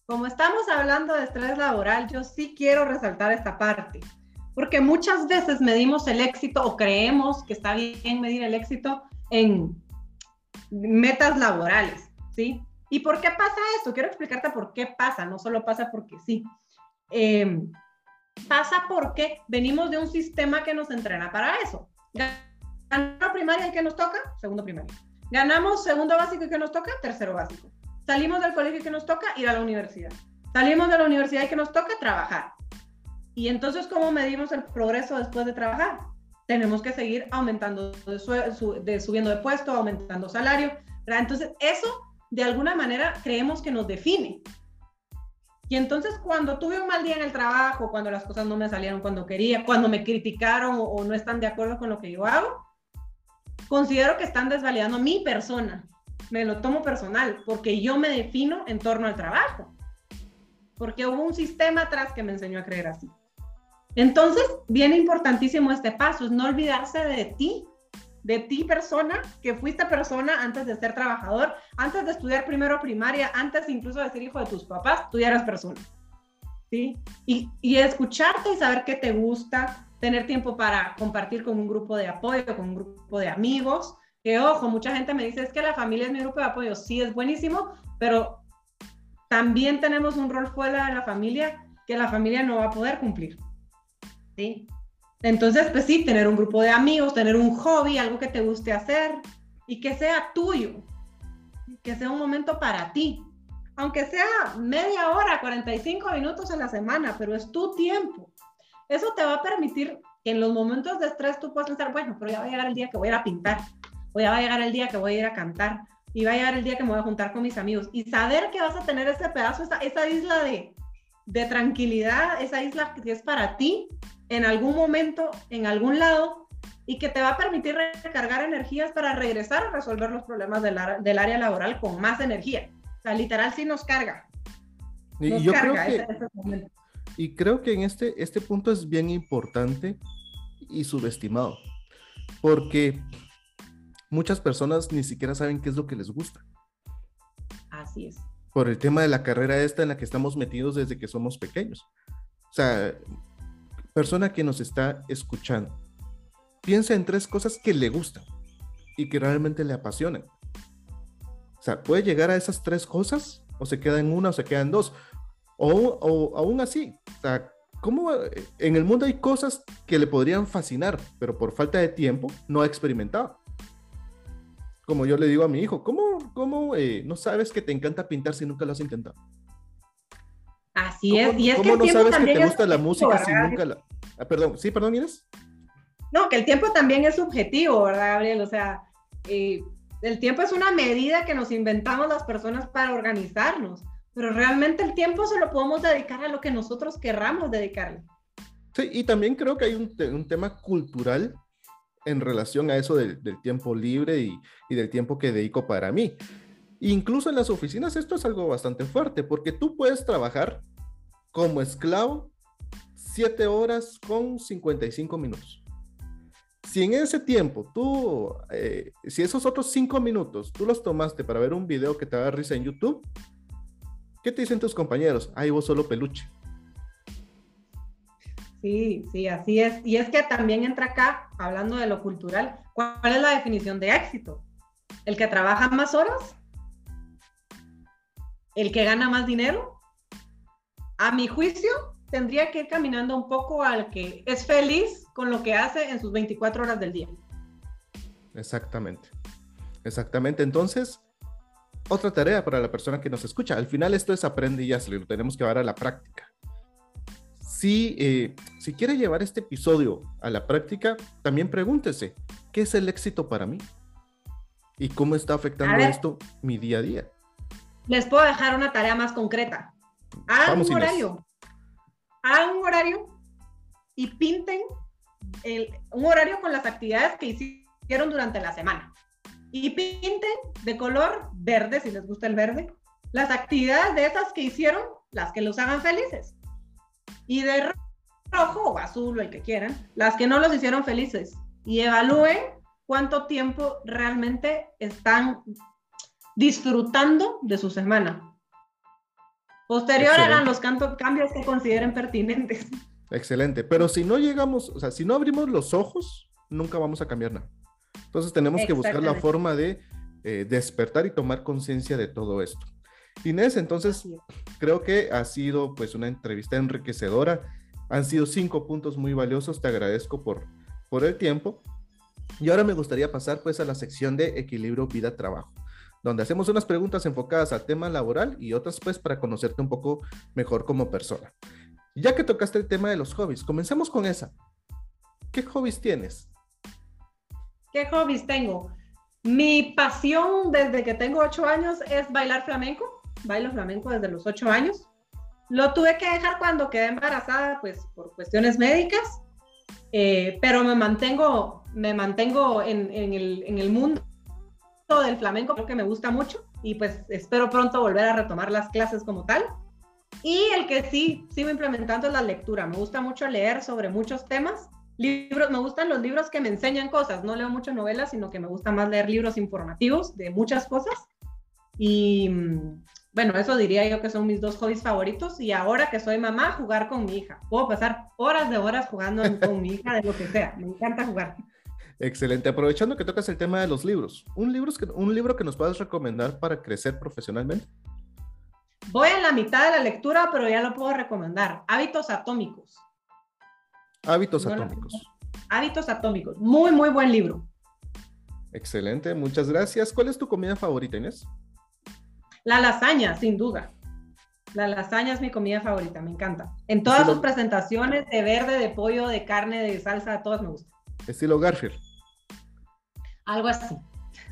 Como estamos hablando de estrés laboral, yo sí quiero resaltar esta parte porque muchas veces medimos el éxito o creemos que está bien medir el éxito en metas laborales, ¿sí? ¿Y por qué pasa esto? Quiero explicarte por qué pasa, no solo pasa porque sí. Em, pasa porque venimos de un sistema que nos entrena para eso. Ganamos primaria y que nos toca, segundo primaria. Ganamos segundo básico y que nos toca, tercero básico. Salimos del colegio y que nos toca, ir a la universidad. Salimos de la universidad y que nos toca, trabajar. Y entonces, ¿cómo medimos el progreso después de trabajar? Tenemos que seguir aumentando, de, subiendo de puesto, aumentando salario. Entonces, eso de alguna manera creemos que nos define. Y entonces cuando tuve un mal día en el trabajo, cuando las cosas no me salieron cuando quería, cuando me criticaron o, o no están de acuerdo con lo que yo hago, considero que están desvalidando mi persona. Me lo tomo personal porque yo me defino en torno al trabajo. Porque hubo un sistema atrás que me enseñó a creer así. Entonces, viene importantísimo este paso, es no olvidarse de ti, de ti persona, que fuiste persona antes de ser trabajador, antes de estudiar primero primaria, antes incluso de ser hijo de tus papás, tú ya eras persona. ¿Sí? Y, y escucharte y saber qué te gusta, tener tiempo para compartir con un grupo de apoyo, con un grupo de amigos, que ojo, mucha gente me dice, es que la familia es mi grupo de apoyo, sí es buenísimo, pero también tenemos un rol fuera de la familia que la familia no va a poder cumplir. ¿Sí? Entonces, pues sí, tener un grupo de amigos, tener un hobby, algo que te guste hacer y que sea tuyo, que sea un momento para ti, aunque sea media hora, 45 minutos a la semana, pero es tu tiempo. Eso te va a permitir que en los momentos de estrés tú puedas pensar, bueno, pero ya va a llegar el día que voy a ir a pintar, o ya va a llegar el día que voy a ir a cantar, y va a llegar el día que me voy a juntar con mis amigos, y saber que vas a tener ese pedazo, esa, esa isla de, de tranquilidad, esa isla que es para ti, en algún momento, en algún lado, y que te va a permitir recargar energías para regresar a resolver los problemas del, del área laboral con más energía. O sea, literal sí nos carga. y yo creo que, y creo que en este, este punto es bien importante y subestimado, porque muchas personas ni siquiera saben qué es lo que les gusta. Así es. Por el tema de la carrera esta en la que estamos metidos desde que somos pequeños. O sea, persona que nos está escuchando, piensa en tres cosas que le gustan y que realmente le apasionan. O sea, puede llegar a esas tres cosas o se queda en una o se queda en dos. O, o aún así, o sea, ¿cómo en el mundo hay cosas que le podrían fascinar, pero por falta de tiempo no ha experimentado? Como yo le digo a mi hijo, ¿cómo, cómo eh, no sabes que te encanta pintar si nunca lo has intentado? Así es. Y es ¿cómo no sabes que te gusta la música si nunca la... Ah, perdón, sí, perdón, Inés. No, que el tiempo también es subjetivo, ¿verdad, Gabriel? O sea, eh, el tiempo es una medida que nos inventamos las personas para organizarnos, pero realmente el tiempo se lo podemos dedicar a lo que nosotros querramos dedicarle. Sí, y también creo que hay un, un tema cultural en relación a eso del, del tiempo libre y, y, del tiempo que dedico para mí. Incluso en las oficinas esto es algo bastante fuerte, porque tú puedes trabajar como esclavo 7 horas con 55 minutos. si en ese tiempo tú, eh, si esos otros cinco minutos tú los tomaste para ver un video que te haga risa en YouTube, ¿qué te dicen tus compañeros? Ay, vos solo peluche. Sí, sí, así es. Y es que también entra acá, hablando de lo cultural, ¿cuál es la definición de éxito? ¿El que trabaja más horas? ¿El que gana más dinero? A mi juicio, tendría que ir caminando un poco al que es feliz con lo que hace en sus 24 horas del día. Exactamente. Exactamente. Entonces, otra tarea para la persona que nos escucha. Al final esto es aprende y hazlo, lo tenemos que llevar a la práctica. Si, eh, si quiere llevar este episodio a la práctica, también pregúntese, ¿qué es el éxito para mí? ¿Y cómo está afectando esto mi día a día? Les puedo dejar una tarea más concreta. Hagan un horario. Hagan un horario y pinten un horario con las actividades que hicieron durante la semana. Y pinten de color verde, si les gusta el verde, las actividades de esas que hicieron, las que los hagan felices y de rojo o azul o el que quieran, las que no los hicieron felices y evalúen cuánto tiempo realmente están disfrutando de su semana. Posterior eran los cambios que consideren pertinentes. Excelente, pero si no llegamos, o sea, si no abrimos los ojos, nunca vamos a cambiar nada. Entonces tenemos que buscar la forma de eh, despertar y tomar conciencia de todo esto. Inés, entonces creo que ha sido pues una entrevista enriquecedora. Han sido cinco puntos muy valiosos. Te agradezco por, por el tiempo. Y ahora me gustaría pasar pues a la sección de equilibrio vida-trabajo, donde hacemos unas preguntas enfocadas al tema laboral y otras pues para conocerte un poco mejor como persona. Ya que tocaste el tema de los hobbies, comencemos con esa. ¿Qué hobbies tienes? ¿Qué hobbies tengo? Mi pasión desde que tengo ocho años es bailar flamenco bailo flamenco desde los ocho años. Lo tuve que dejar cuando quedé embarazada, pues por cuestiones médicas, eh, pero me mantengo, me mantengo en, en, el, en el mundo del flamenco, creo que me gusta mucho y pues espero pronto volver a retomar las clases como tal. Y el que sí sigo implementando es la lectura. Me gusta mucho leer sobre muchos temas. Libros, me gustan los libros que me enseñan cosas. No leo mucho novelas, sino que me gusta más leer libros informativos de muchas cosas. Y bueno, eso diría yo que son mis dos hobbies favoritos. Y ahora que soy mamá, jugar con mi hija. Puedo pasar horas de horas jugando con mi hija de lo que sea. Me encanta jugar. Excelente. Aprovechando que tocas el tema de los libros, ¿un libro que, un libro que nos puedas recomendar para crecer profesionalmente? Voy en la mitad de la lectura, pero ya lo puedo recomendar. Hábitos atómicos. Hábitos atómicos. Hábitos atómicos. Muy, muy buen libro. Excelente, muchas gracias. ¿Cuál es tu comida favorita, Inés? La lasaña, sin duda. La lasaña es mi comida favorita, me encanta. En todas sus presentaciones, de verde, de pollo, de carne, de salsa, todas me gustan. Estilo Garfield. Algo así.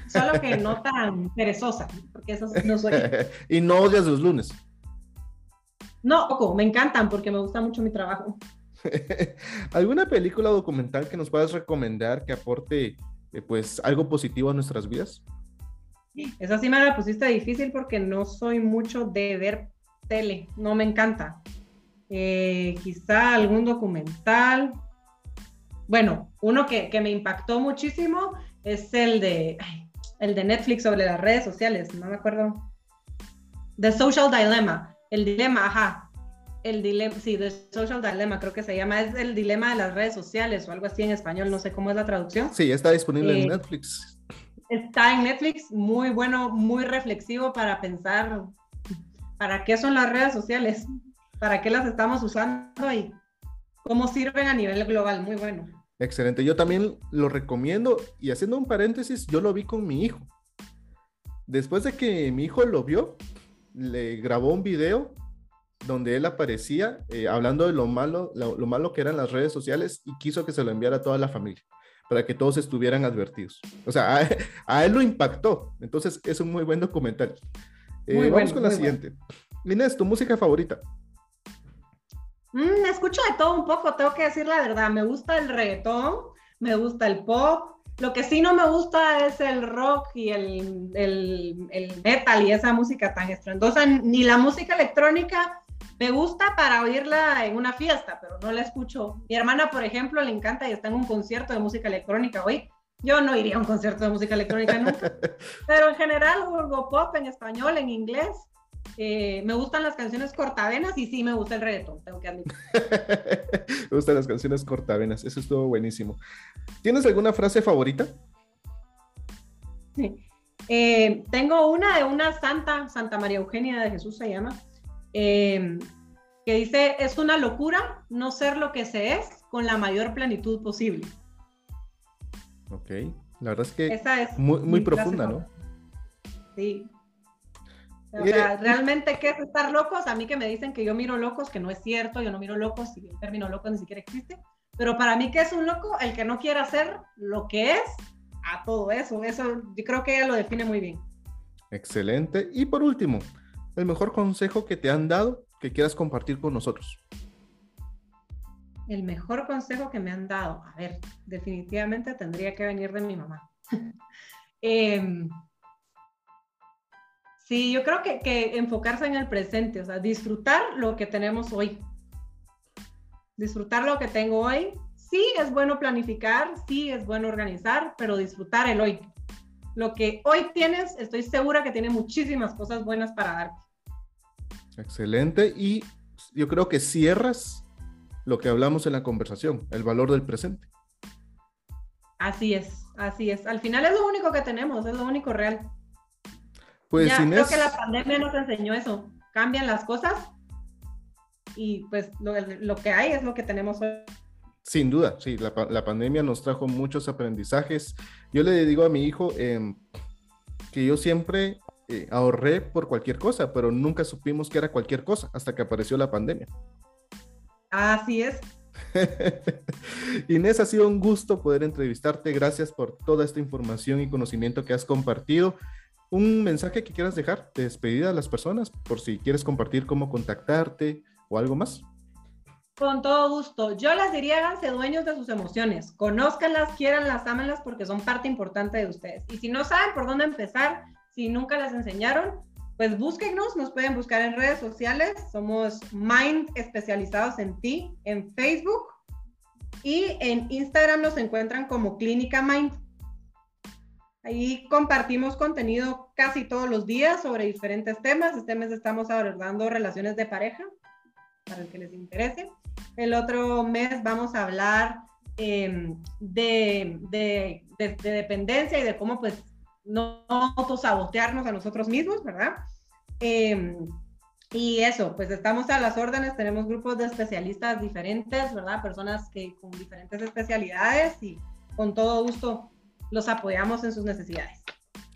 Solo que no tan perezosa, porque eso no soy. y no odias los lunes. No, poco, me encantan porque me gusta mucho mi trabajo. ¿Alguna película documental que nos puedas recomendar que aporte eh, pues algo positivo a nuestras vidas? Esa sí me la pusiste difícil porque no soy mucho de ver tele, no me encanta. Eh, quizá algún documental. Bueno, uno que, me impactó muchísimo es el de, el de Netflix sobre las redes sociales, no me acuerdo. The Social Dilemma, el dilema, ajá. El dilema, sí, The Social Dilemma creo que se llama, es el dilema de las redes sociales o algo así en español, no sé cómo es la traducción. Sí, está disponible en eh, Netflix está en Netflix, muy bueno, muy reflexivo para pensar para qué son las redes sociales, para qué las estamos usando y cómo sirven a nivel global, muy bueno. Excelente, yo también lo recomiendo y haciendo un paréntesis, yo lo vi con mi hijo. Después de que mi hijo lo vio, le grabó un video donde él aparecía eh, hablando de lo malo, lo malo que eran las redes sociales y quiso que se lo enviara a toda la familia para que todos estuvieran advertidos. O sea, a, él lo impactó. Entonces, es un muy buen documental. Eh, vamos con la siguiente. Inés, ¿tu música favorita? Mm, escucho de todo un poco, tengo que decir la verdad. Me gusta el reggaetón, me gusta el pop. Lo que sí no me gusta es el rock y el, el, el metal y esa música tan estruendosa. Ni la música electrónica, Me gusta para oírla en una fiesta, pero no la escucho. Mi hermana, por ejemplo, le encanta y está en un concierto de música electrónica hoy. Yo no iría a un concierto de música electrónica nunca, pero en general, algo pop en español, en inglés. Eh, me gustan las canciones cortavenas y sí me gusta el reggaetón, tengo que admitir. me gustan las canciones cortavenas, eso estuvo buenísimo. ¿Tienes alguna frase favorita? Sí. Eh, tengo una de una santa, Santa María Eugenia de Jesús se llama, eh, que dice, es una locura no ser lo que se es con la mayor plenitud posible. Ok, la verdad es que es muy, muy profunda, ¿no? Sí. O sea, realmente, ¿qué es estar locos? A mí que me dicen que yo miro locos, que no es cierto, yo no miro locos y el término loco ni siquiera existe. Pero para mí, ¿qué es un loco? El que no quiere hacer lo que es a todo eso. Eso yo creo que ella lo define muy bien. Excelente. Y por último, el mejor consejo que te han dado que quieras compartir con nosotros. El mejor consejo que me han dado, a ver, definitivamente tendría que venir de mi mamá. Em, sí, yo creo que, que enfocarse en el presente, o sea, disfrutar lo que tenemos hoy. Disfrutar lo que tengo hoy, sí es bueno planificar, sí es bueno organizar, pero disfrutar el hoy. Lo que hoy tienes, estoy segura que tiene muchísimas cosas buenas para darte. Excelente. Y yo creo que cierras lo que hablamos en la conversación, el valor del presente. Así es, así es. Al final es lo único que tenemos, es lo único real. Pues ya, creo que la pandemia nos enseñó eso. Cambian las cosas y pues lo, lo que hay es lo que tenemos hoy. Sin duda, sí, la, pandemia nos trajo muchos aprendizajes. Yo le digo a mi hijo em, que yo siempre eh, ahorré por cualquier cosa, pero nunca supimos que era cualquier cosa hasta que apareció la pandemia. Así es. Inés, ha sido un gusto poder entrevistarte. Gracias por toda esta información y conocimiento que has compartido. ¿Un mensaje que quieras dejar de despedida a las personas por si quieres compartir cómo contactarte o algo más? Con todo gusto. Yo les diría, háganse dueños de sus emociones. Conózcanlas, quieranlas, ámenlas porque son parte importante de ustedes. Y si no saben por dónde empezar, si nunca las enseñaron, pues búsquenos, nos pueden buscar en redes sociales. Somos Mind especializados en ti en Facebook y en Instagram nos encuentran como Clínica Mind. Ahí compartimos contenido casi todos los días sobre diferentes temas. Este mes estamos abordando relaciones de pareja, para el que les interese. El otro mes vamos a hablar em, de, de, dependencia y de cómo pues no autosabotearnos a nosotros mismos, ¿verdad? Em, y eso, pues estamos a las órdenes, tenemos grupos de especialistas diferentes, ¿verdad? Personas que con diferentes especialidades y con todo gusto los apoyamos en sus necesidades.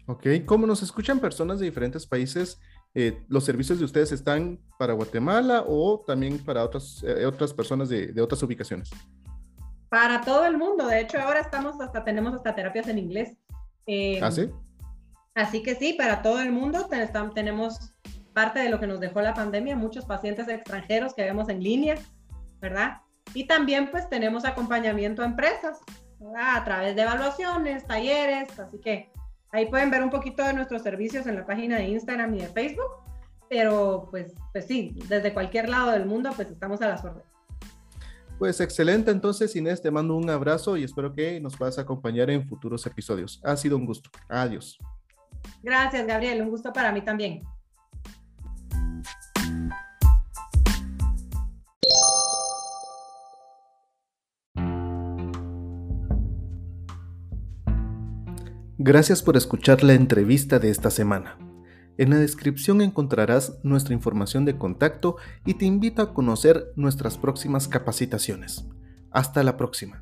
Ok, ¿cómo nos escuchan personas de diferentes países, eh, ¿los servicios de ustedes están para Guatemala o también para otras, eh, otras personas de, de, otras ubicaciones? Para todo el mundo. De hecho, ahora estamos hasta, tenemos hasta terapias en inglés. Eh, ¿Ah, sí? Así que sí, para todo el mundo tenemos parte de lo que nos dejó la pandemia, muchos pacientes extranjeros que vemos en línea, ¿verdad? Y también pues tenemos acompañamiento a empresas, ¿verdad? A través de evaluaciones, talleres, así que Ahí pueden ver un poquito de nuestros servicios en la página de Instagram y de Facebook, pero pues, pues sí, desde cualquier lado del mundo pues estamos a las órdenes. Pues excelente, entonces Inés, te mando un abrazo y espero que nos puedas acompañar en futuros episodios. Ha sido un gusto. Adiós. Gracias, Gabriel. Un gusto para mí también. Gracias por escuchar la entrevista de esta semana. En la descripción encontrarás nuestra información de contacto y te invito a conocer nuestras próximas capacitaciones. Hasta la próxima.